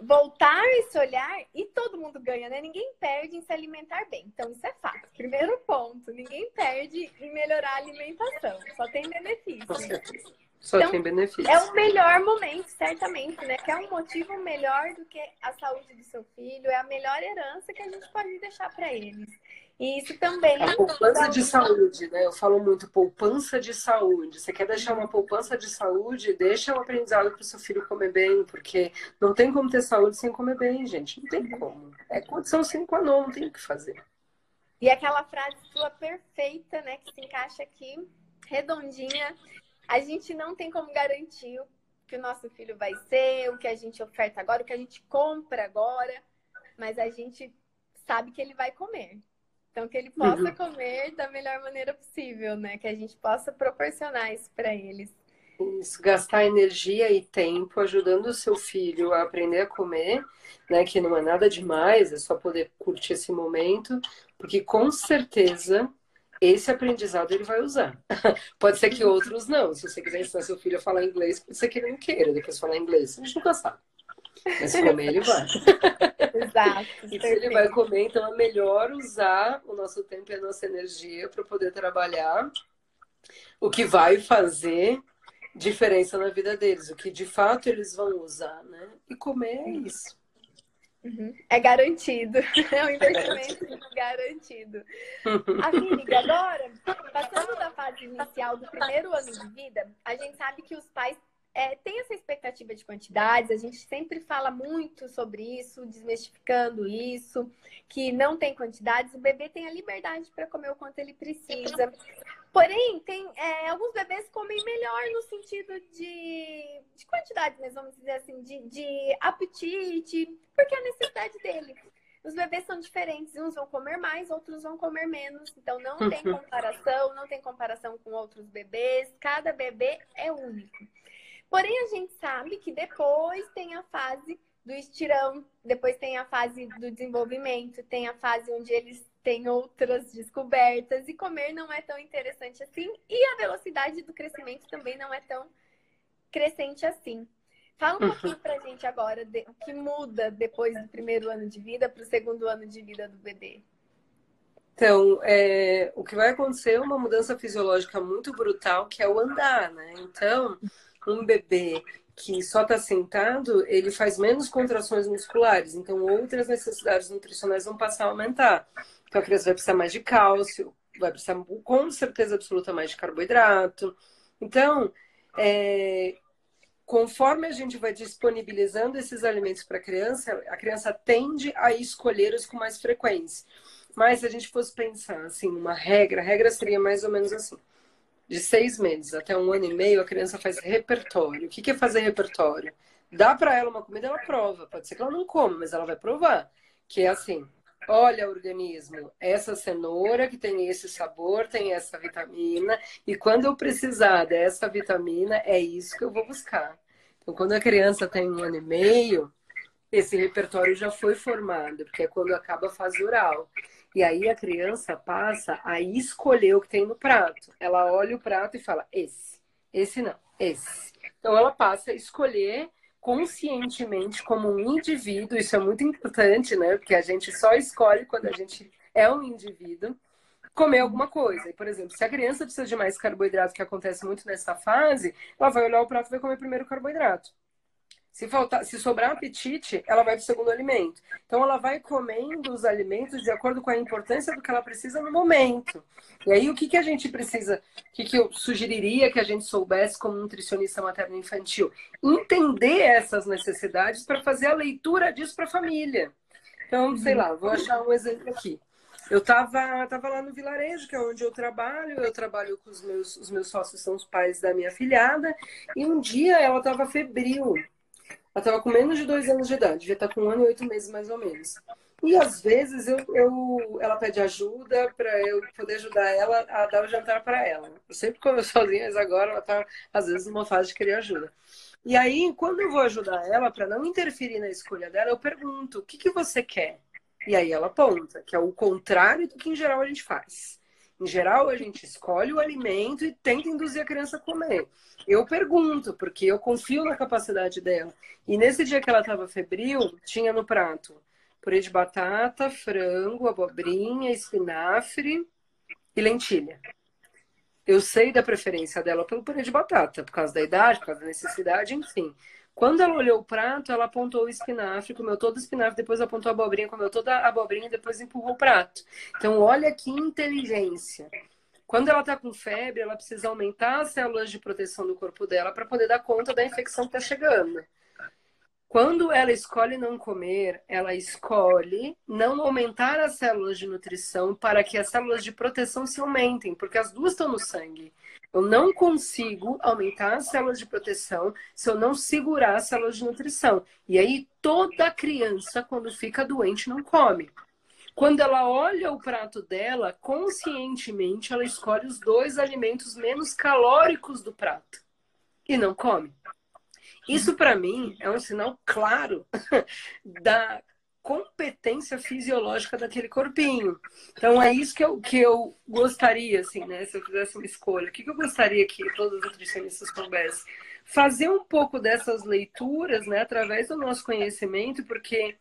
voltar esse olhar e todo mundo ganha, né? Ninguém perde em se alimentar bem. Então, isso é fato. Primeiro ponto: ninguém perde em melhorar a alimentação. Só tem benefício. Só então, tem benefício. É o melhor momento, certamente, né? Que é um motivo melhor do que a saúde do seu filho, é a melhor herança que a gente pode deixar para eles. E isso também. A poupança de saúde, né? Eu falo muito poupança de saúde. Você quer deixar uma poupança de saúde? Deixa um aprendizado para o seu filho comer bem, porque não tem como ter saúde sem comer bem, gente. Não tem como. É condição sem qua non, não tem o que fazer. E aquela frase sua perfeita, né? Que se encaixa aqui, redondinha. a gente não tem como garantir o que o nosso filho vai ser, o que a gente oferta agora, o que a gente compra agora, mas a gente sabe que ele vai comer. Então, que ele possa uhum. comer da melhor maneira possível, né? Que a gente possa proporcionar isso para eles. Isso, gastar energia e tempo ajudando o seu filho a aprender a comer, né? Que não é nada demais, é só poder curtir esse momento, porque com certeza esse aprendizado ele vai usar. pode ser que outros não. Se você quiser ensinar seu filho a falar inglês, pode ser que ele não queira depois falar inglês. A gente nunca sabe. Mas comer ele vai. Exato. e se ele vai comer, então é melhor usar o nosso tempo e a nossa energia para poder trabalhar o que vai fazer diferença na vida deles, o que de fato eles vão usar, né? E comer é isso. Uhum. É garantido, é um investimento garantido. Amiga, agora, passando da fase inicial do primeiro ano de vida, a gente sabe que os pais é, têm essa expectativa de quantidades, a gente sempre fala muito sobre isso, desmistificando isso, que não tem quantidades, o bebê tem a liberdade para comer o quanto ele precisa. Porém, tem é, alguns bebês comem melhor no sentido de, de quantidade, mas vamos dizer assim, de, de apetite, porque é a necessidade dele. Os bebês são diferentes, uns vão comer mais, outros vão comer menos. Então não tem comparação, não tem comparação com outros bebês. Cada bebê é único. Porém, a gente sabe que depois tem a fase do estirão, depois tem a fase do desenvolvimento, tem a fase onde eles têm outras descobertas e comer não é tão interessante assim e a velocidade do crescimento também não é tão crescente assim. Fala um pouquinho pra gente agora de, o que muda depois do primeiro ano de vida para o segundo ano de vida do bebê. Então, é, o que vai acontecer é uma mudança fisiológica muito brutal, que é o andar, né? Então, um bebê que só está sentado, ele faz menos contrações musculares, então outras necessidades nutricionais vão passar a aumentar. Então a criança vai precisar mais de cálcio, vai precisar com certeza absoluta mais de carboidrato. Então, é, conforme a gente vai disponibilizando esses alimentos para a criança, a criança tende a escolhê-los com mais frequência. Mas se a gente fosse pensar assim, uma regra, a regra seria mais ou menos assim de seis meses até um ano e meio, a criança faz repertório. O que é fazer repertório? Dá para ela uma comida, ela prova. Pode ser que ela não coma, mas ela vai provar. Que é assim: olha, organismo, essa cenoura que tem esse sabor, tem essa vitamina, e quando eu precisar dessa vitamina, é isso que eu vou buscar. Então, quando a criança tem um ano e meio, esse repertório já foi formado, porque é quando acaba a fase oral. E aí a criança passa a escolher o que tem no prato. Ela olha o prato e fala: esse, esse não, esse. Então ela passa a escolher conscientemente como um indivíduo. Isso é muito importante, né? Porque a gente só escolhe quando a gente é um indivíduo comer alguma coisa. E, por exemplo, se a criança precisa de mais carboidrato, que acontece muito nessa fase, ela vai olhar o prato e vai comer primeiro o carboidrato. Se, faltar, se sobrar apetite, ela vai para o segundo alimento. Então, ela vai comendo os alimentos de acordo com a importância do que ela precisa no momento. E aí, o que, que a gente precisa, o que, que eu sugeriria que a gente soubesse como nutricionista materno-infantil? Entender essas necessidades para fazer a leitura disso para a família. Então, sei lá, vou achar um exemplo aqui. Eu estava tava lá no vilarejo, que é onde eu trabalho. Eu trabalho com os meus, os meus sócios, são os pais da minha filhada. E um dia ela estava febril. Ela estava com menos de dois anos de idade, devia estar tá com um ano e oito meses mais ou menos. E às vezes eu, eu, ela pede ajuda para eu poder ajudar ela a dar o jantar para ela. Eu sempre eu sozinha, mas agora ela está às vezes numa fase de querer ajuda. E aí, quando eu vou ajudar ela, para não interferir na escolha dela, eu pergunto: o que, que você quer? E aí ela aponta, que é o contrário do que em geral a gente faz. Em geral, a gente escolhe o alimento e tenta induzir a criança a comer. Eu pergunto, porque eu confio na capacidade dela. E nesse dia que ela estava febril, tinha no prato purê de batata, frango, abobrinha, espinafre e lentilha. Eu sei da preferência dela pelo purê de batata, por causa da idade, por causa da necessidade, enfim. Quando ela olhou o prato, ela apontou o espinafre, comeu todo o espinafre, depois apontou a abobrinha, comeu toda a abobrinha depois empurrou o prato. Então, olha que inteligência. Quando ela está com febre, ela precisa aumentar as células de proteção do corpo dela para poder dar conta da infecção que está chegando. Quando ela escolhe não comer, ela escolhe não aumentar as células de nutrição para que as células de proteção se aumentem, porque as duas estão no sangue. Eu não consigo aumentar as células de proteção se eu não segurar as células de nutrição. E aí, toda criança, quando fica doente, não come. Quando ela olha o prato dela, conscientemente ela escolhe os dois alimentos menos calóricos do prato e não come. Isso, para mim, é um sinal claro da competência fisiológica daquele corpinho. Então é isso que eu, que eu gostaria, assim, né? Se eu fizesse uma escolha, o que, eu gostaria que todos os nutricionistas soubessem? Fazer um pouco dessas leituras, né, através do nosso conhecimento, porque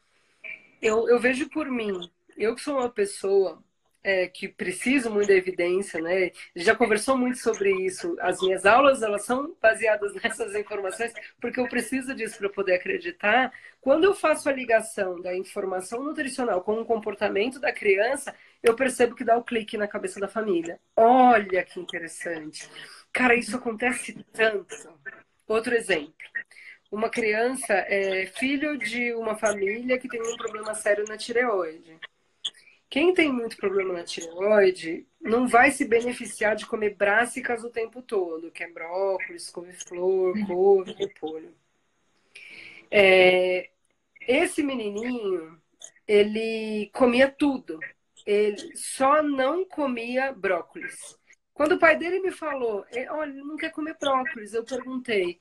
eu, eu vejo por mim, eu que sou uma pessoa é, que preciso muito da evidência, né? Já conversou muito sobre isso. As minhas aulas elas são baseadas nessas informações porque eu preciso disso para poder acreditar. Quando eu faço a ligação da informação nutricional com o comportamento da criança, eu percebo que dá o clique na cabeça da família. Olha que interessante. Cara, isso acontece tanto. Outro exemplo. Uma criança é filho de uma família que tem um problema sério na tireoide. Quem tem muito problema na tireoide não vai se beneficiar de comer brássicas o tempo todo, que é brócolis, couve-flor, couve, repolho. É, esse menininho, ele comia tudo. Ele só não comia brócolis. Quando o pai dele me falou, olha, ele não quer comer brócolis, eu perguntei,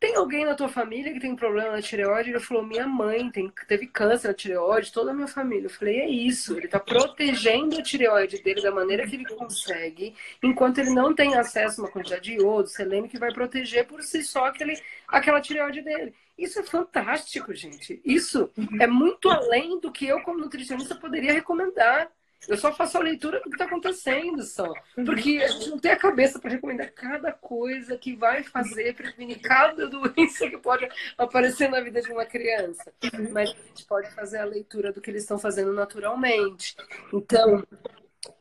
tem alguém na tua família que tem problema na tireoide? Ele falou, minha mãe tem, teve câncer na tireoide, toda a minha família. Eu falei, é isso, ele está protegendo a tireoide dele da maneira que ele consegue, enquanto ele não tem acesso a uma quantidade de iodo, selênio, que vai proteger por si só aquele, aquela tireoide dele. Isso é fantástico, gente. Isso é muito além do que eu, como nutricionista, poderia recomendar. Eu só faço a leitura do que está acontecendo só. Uhum. Porque a gente não tem a cabeça para recomendar cada coisa que vai fazer prevenir cada doença que pode aparecer na vida de uma criança. Uhum. Mas a gente pode fazer a leitura do que eles estão fazendo naturalmente. Então,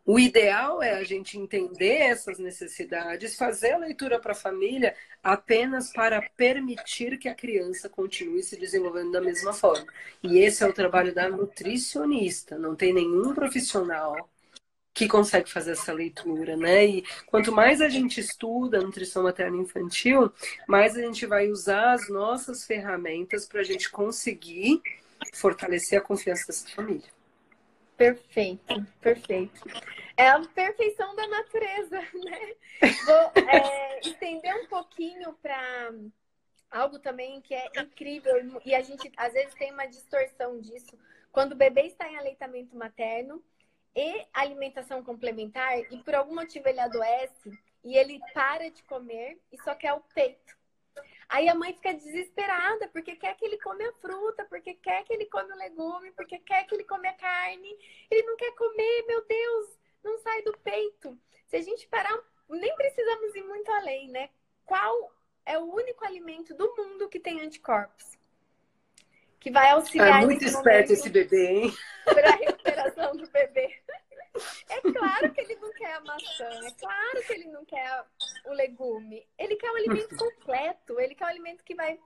o ideal é a gente entender essas necessidades, fazer a leitura para a família apenas para permitir que a criança continue se desenvolvendo da mesma forma. E esse é o trabalho da nutricionista. Não tem nenhum profissional que consegue fazer essa leitura, né? E quanto mais a gente estuda nutrição materna infantil, mais a gente vai usar as nossas ferramentas para a gente conseguir fortalecer a confiança dessa família. Perfeito, perfeito. É a perfeição da natureza, né? Vou é, um pouquinho para algo também que é incrível e a gente às vezes tem uma distorção disso. Quando o bebê está em aleitamento materno e alimentação complementar e por algum motivo ele adoece e ele para de comer e só quer o peito. Aí a mãe fica desesperada, porque quer que ele come a fruta, porque quer que ele come o legume, porque quer que ele come a carne. Ele não quer comer, meu Deus, não sai do peito. Se a gente parar, nem precisamos ir muito além, né? Qual é o único alimento do mundo que tem anticorpos? Que vai auxiliar. É muito esperto esse bebê, hein? Para a recuperação do bebê. É claro que ele não quer a maçã, é claro que ele não quer o legume. Ele quer o alimento completo, ele quer o alimento que vai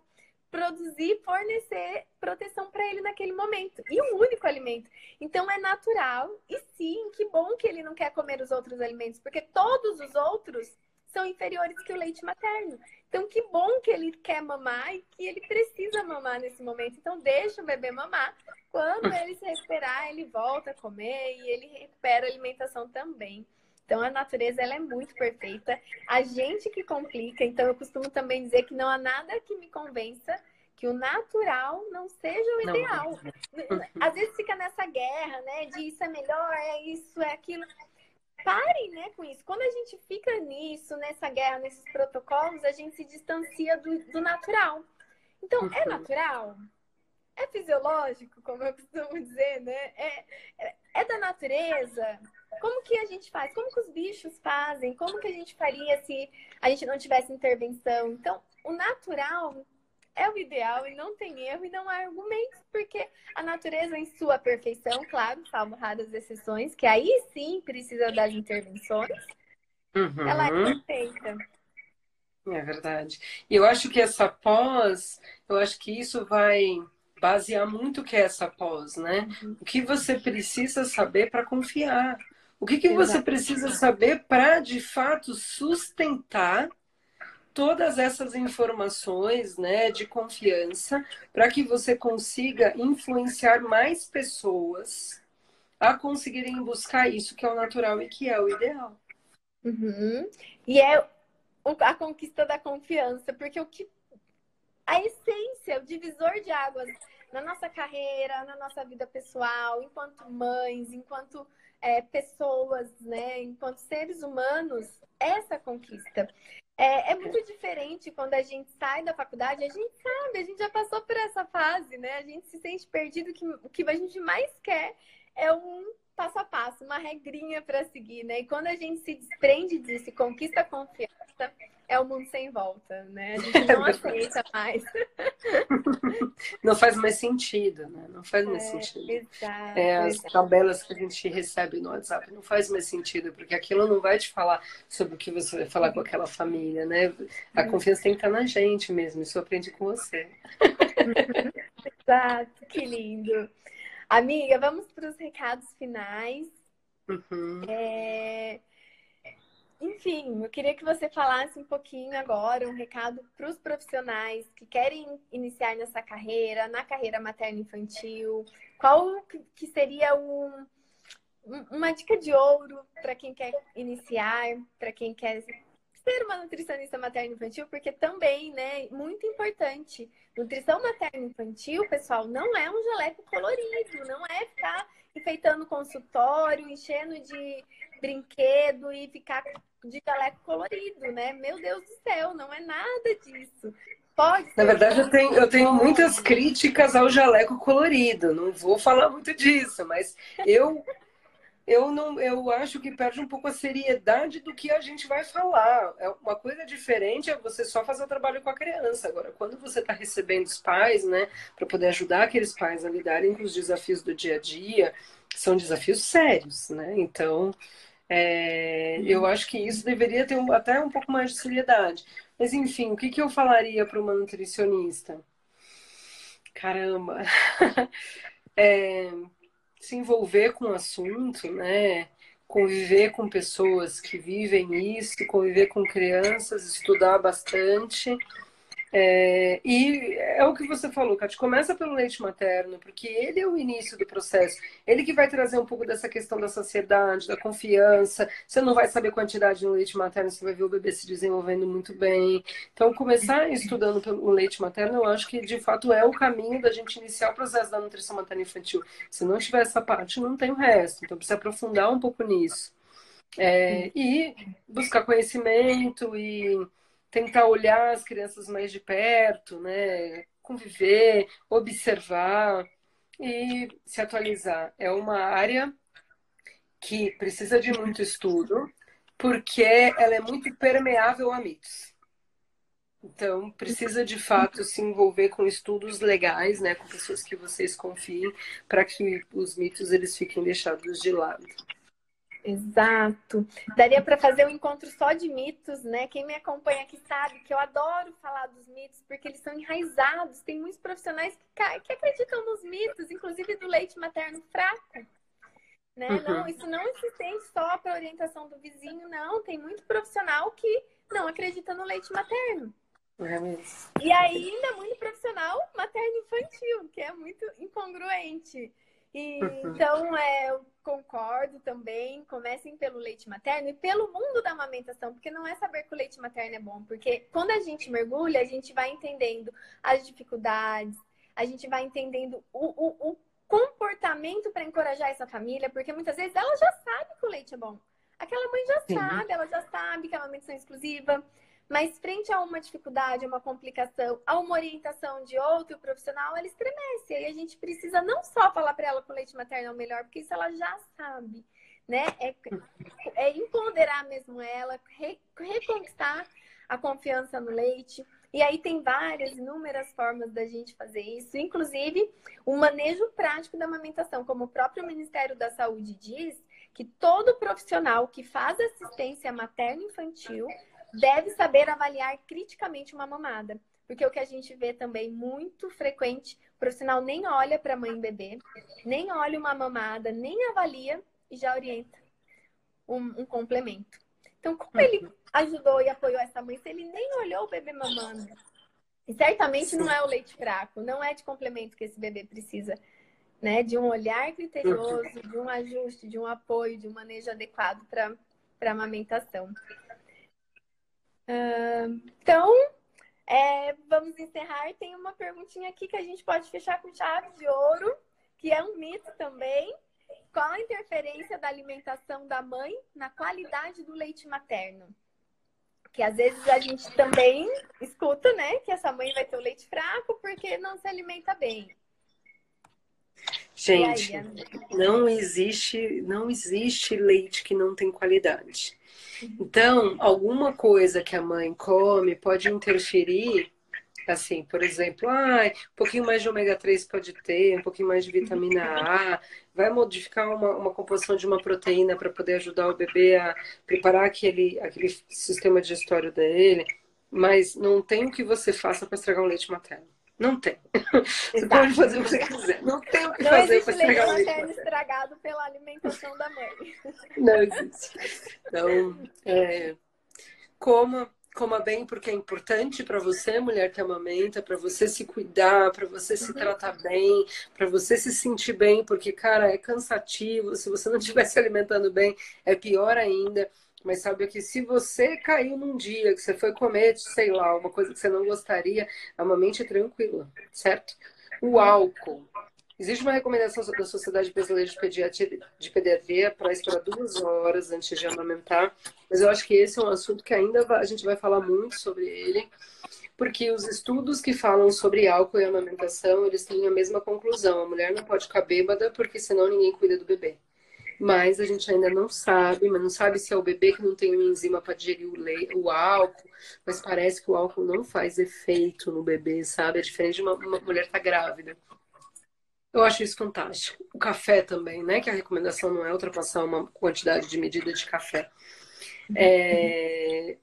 produzir, fornecer proteção para ele naquele momento. E o único alimento. Então é natural. E sim, que bom que ele não quer comer os outros alimentos, porque todos os outros são inferiores que o leite materno. Então, que bom que ele quer mamar e que ele precisa mamar nesse momento. Então, deixa o bebê mamar. Quando ele se recuperar, ele volta a comer e ele recupera a alimentação também. Então, a natureza ela é muito perfeita. A gente que complica. Então, eu costumo também dizer que não há nada que me convença que o natural não seja o ideal. Não. Às vezes fica nessa guerra, né? De isso é melhor, é isso, é aquilo parem né, com isso. Quando a gente fica nisso, nessa guerra, nesses protocolos, a gente se distancia do, do natural. Então, é natural? É fisiológico, como eu costumo dizer, né? É, é, é, da natureza? Como que a gente faz? Como que os bichos fazem? Como que a gente faria se a gente não tivesse intervenção? Então, o natural é o ideal e não tem erro e não há argumentos, porque a natureza em sua perfeição, claro, salvo raras exceções, que aí sim precisa das intervenções, uhum. ela é perfeita. É verdade. E eu acho que essa pós, eu acho que isso vai basear muito o que é essa pós, né? Uhum. O que você precisa saber para confiar. O que, que você precisa saber para, de fato, sustentar todas essas informações né, de confiança para que você consiga influenciar mais pessoas a conseguirem buscar isso que é o natural e que é o ideal. Uhum. E é a conquista da confiança, porque o que a essência, o divisor de águas na nossa carreira, na nossa vida pessoal, enquanto mães, enquanto é, pessoas, né, enquanto seres humanos, essa conquista. É, é, muito diferente quando a gente sai da faculdade, a gente sabe, a gente já passou por essa fase, né? A gente se sente perdido, que o que a gente mais quer é um passo a passo, uma regrinha para seguir, né? E quando a gente se desprende disso e conquista a confiança, é o mundo sem volta, né? A gente não aceita mais. Não faz mais sentido, né? Não faz mais é, sentido. Exato, é, as exato. tabelas que a gente recebe no WhatsApp não faz mais sentido, porque aquilo não vai te falar sobre o que você vai falar com aquela família, né? A uhum. confiança tem que estar na gente mesmo, isso eu aprendi com você. Exato, que lindo. Amiga, vamos para os recados finais. Uhum. É... Enfim, eu queria que você falasse um pouquinho agora, um recado para os profissionais que querem iniciar nessa carreira, na carreira materno-infantil. Qual que seria um, uma dica de ouro para quem quer iniciar, para quem quer ser uma nutricionista materno-infantil, porque também, né, muito importante. Nutrição materno-infantil, pessoal, não é um jaleco colorido, não é ficar enfeitando consultório, enchendo de brinquedo e ficar de jaleco colorido, né? Meu Deus do céu, não é nada disso. Pode Na verdade, eu tenho, eu tenho muitas críticas ao jaleco colorido. Não vou falar muito disso, mas eu eu não eu acho que perde um pouco a seriedade do que a gente vai falar. É uma coisa diferente é você só fazer o trabalho com a criança. Agora, quando você está recebendo os pais, né, para poder ajudar aqueles pais a lidarem com os desafios do dia a dia, são desafios sérios, né? Então, é, eu acho que isso deveria ter um, até um pouco mais de seriedade. Mas, enfim, o que, que eu falaria para uma nutricionista? Caramba! é, se envolver com o assunto, né? Conviver com pessoas que vivem isso, conviver com crianças, estudar bastante é, e é o que você falou, Kátia, começa pelo leite materno, porque ele é o início do processo. Ele que vai trazer um pouco dessa questão da saciedade, da confiança. Você não vai saber quantidade no leite materno, você vai ver o bebê se desenvolvendo muito bem. Então, começar estudando pelo leite materno, eu acho que de fato é o caminho da gente iniciar o processo da nutrição materna infantil. Se não tiver essa parte, não tem o resto. Então, precisa aprofundar um pouco nisso. É, e buscar conhecimento e tentar olhar as crianças mais de perto, né? Conviver, observar e se atualizar. É uma área que precisa de muito estudo, porque ela é muito permeável a mitos. Então, precisa de fato se envolver com estudos legais, né, com pessoas que vocês confiem, para que os mitos eles fiquem deixados de lado. Exato. Daria para fazer um encontro só de mitos, né? Quem me acompanha aqui sabe que eu adoro falar dos mitos porque eles são enraizados. Tem muitos profissionais que, que acreditam nos mitos, inclusive do leite materno fraco. Né? Uhum. Não, isso não se estende só para orientação do vizinho, não. Tem muito profissional que não acredita no leite materno. É e ainda muito profissional materno-infantil, que é muito incongruente. E, uhum. então, é, concordo também. Comecem pelo leite materno e pelo mundo da amamentação, porque não é saber que o leite materno é bom, porque quando a gente mergulha, a gente vai entendendo as dificuldades, a gente vai entendendo o, o, o comportamento para encorajar essa família, porque muitas vezes ela já sabe que o leite é bom. Aquela mãe já Sim. sabe, ela já sabe que é uma amamentação exclusiva. Mas frente a uma dificuldade, a uma complicação, a uma orientação de outro profissional, ela estremece. E a gente precisa não só falar para ela que o leite materno é o melhor, porque isso ela já sabe, né? É, é empoderar mesmo ela, re, reconquistar a confiança no leite. E aí tem várias, inúmeras formas da gente fazer isso, inclusive o manejo prático da amamentação, como o próprio Ministério da Saúde diz, que todo profissional que faz assistência materno-infantil deve saber avaliar criticamente uma mamada. Porque o que a gente vê também muito frequente, o profissional nem olha para a mãe e bebê, nem olha uma mamada, nem avalia e já orienta. um, um complemento. Então, como ele ajudou e apoiou essa mãe se ele nem olhou o bebê mamando? E certamente não é o leite fraco, não é de complemento que esse bebê precisa, né? De um olhar criterioso, de um ajuste, de um apoio, de um manejo adequado para a amamentação. Uh, então, é, vamos encerrar. Tem uma perguntinha aqui que a gente pode fechar com chave de ouro, que é um mito também. Qual a interferência da alimentação da mãe na qualidade do leite materno? Que às vezes a gente também escuta, né, que essa mãe vai ter o leite fraco porque não se alimenta bem. Gente, aí, não existe, não existe leite que não tem qualidade. Então, alguma coisa que a mãe come pode interferir Assim, por exemplo, ah, um pouquinho mais de ômega 3 pode ter, um pouquinho mais de vitamina A, vai modificar uma, uma composição de uma proteína para poder ajudar o bebê a preparar aquele, aquele sistema digestório dele, mas não tem o que você faça para estragar o leite materno. Não tem. Você pode fazer o que você quiser. Não tem o que não fazer para estragar o leite materno. estragado pela alimentação da mãe. Não existe. Então, é, coma coma bem porque é importante para você, mulher que amamenta, para você se cuidar, para você se uhum. tratar bem, para você se sentir bem, porque cara, é cansativo. Se você não estiver se alimentando bem, é pior ainda. Mas sabe que se você caiu num dia que você foi comer, sei lá, uma coisa que você não gostaria, amamente tranquila, certo? O álcool, Existe uma recomendação da Sociedade Brasileira de Pediatria, de Pediatria para esperar duas horas antes de amamentar, mas eu acho que esse é um assunto que ainda a gente vai falar muito sobre ele, porque os estudos que falam sobre álcool e amamentação, eles têm a mesma conclusão. A mulher não pode ficar bêbada porque senão ninguém cuida do bebê. Mas a gente ainda não sabe, mas não sabe se é o bebê que não tem uma enzima para digerir o, o álcool, mas parece que o álcool não faz efeito no bebê, sabe? É diferente de uma, uma mulher estar tá grávida. Eu acho isso fantástico. O café também, né? Que a recomendação não é ultrapassar uma quantidade de medida de café. É...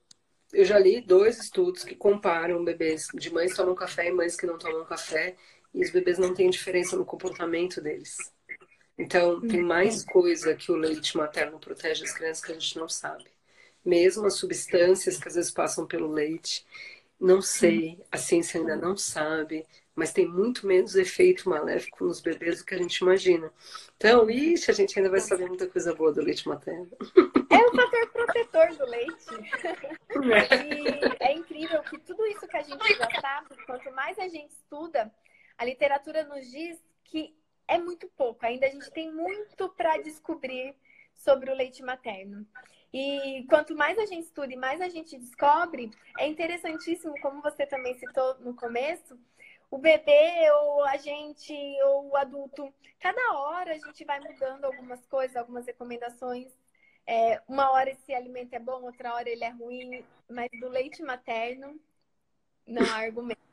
Eu já li dois estudos que comparam bebês de mães que tomam café e mães que não tomam café, e os bebês não têm diferença no comportamento deles. Então, tem mais coisa que o leite materno protege as crianças que a gente não sabe. Mesmo as substâncias que às vezes passam pelo leite, não sei, a ciência ainda não sabe mas tem muito menos efeito maléfico nos bebês do que a gente imagina. Então, ixi, a gente ainda vai saber muita coisa boa do leite materno. É o fator protetor do leite. E é incrível que tudo isso que a gente já sabe, quanto mais a gente estuda, a literatura nos diz que é muito pouco. Ainda a gente tem muito para descobrir sobre o leite materno. E quanto mais a gente estuda e mais a gente descobre, é interessantíssimo, como você também citou no começo, o bebê ou a gente ou o adulto. Cada hora a gente vai mudando algumas coisas, algumas recomendações. É, uma hora esse alimento é bom, outra hora ele é ruim, mas do leite materno não há argumento.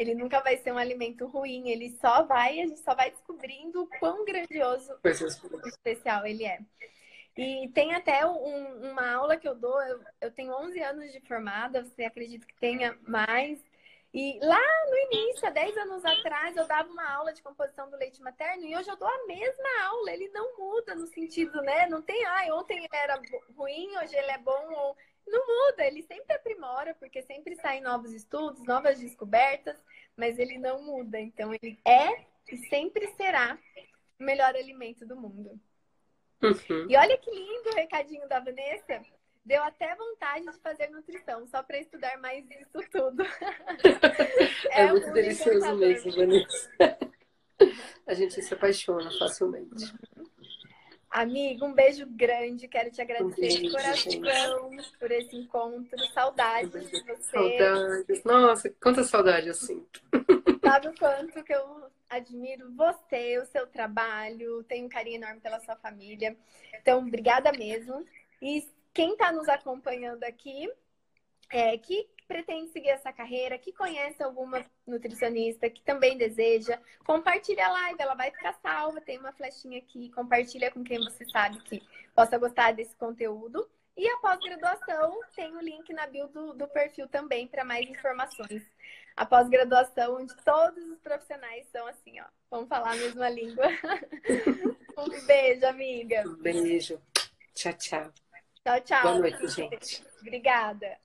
Ele nunca vai ser um alimento ruim, ele só vai, a gente só vai descobrindo o quão grandioso e especial ele é. E tem até um, uma aula que eu dou, eu, eu tenho 11 anos de formada, você acredita que tenha mais? E lá no início, há 10 anos atrás, eu dava uma aula de composição do leite materno e hoje eu dou a mesma aula. Ele não muda no sentido, né? Não tem, ai, ontem ele era ruim, hoje ele é bom. Ou... Não muda, ele sempre aprimora, porque sempre saem novos estudos, novas descobertas, mas ele não muda. Então, ele é e sempre será o melhor alimento do mundo. Uhum. E olha que lindo o recadinho da Vanessa. Deu até vontade de fazer nutrição, só para estudar mais isso tudo. é, é muito delicioso mesmo, Vanessa. A gente se apaixona facilmente. Amigo, um beijo grande. Quero te agradecer de coração por esse encontro. Saudades de você. Saudades. Nossa, quanta saudade eu sinto. Sabe o quanto que eu admiro você, o seu trabalho, tenho um carinho enorme pela sua família. Então, obrigada mesmo. E quem está nos acompanhando aqui, é, que pretende seguir essa carreira, que conhece alguma nutricionista, que também deseja, compartilha a live, ela vai ficar salva, tem uma flechinha aqui, compartilha com quem você sabe que possa gostar desse conteúdo. E a pós-graduação tem o link na bio do, do perfil também para mais informações. A pós-graduação, onde todos os profissionais são assim, ó, vamos falar a mesma língua. um beijo, amiga. Um beijo. Tchau, tchau. Tchau, tchau. Boa noite, gente. Obrigada.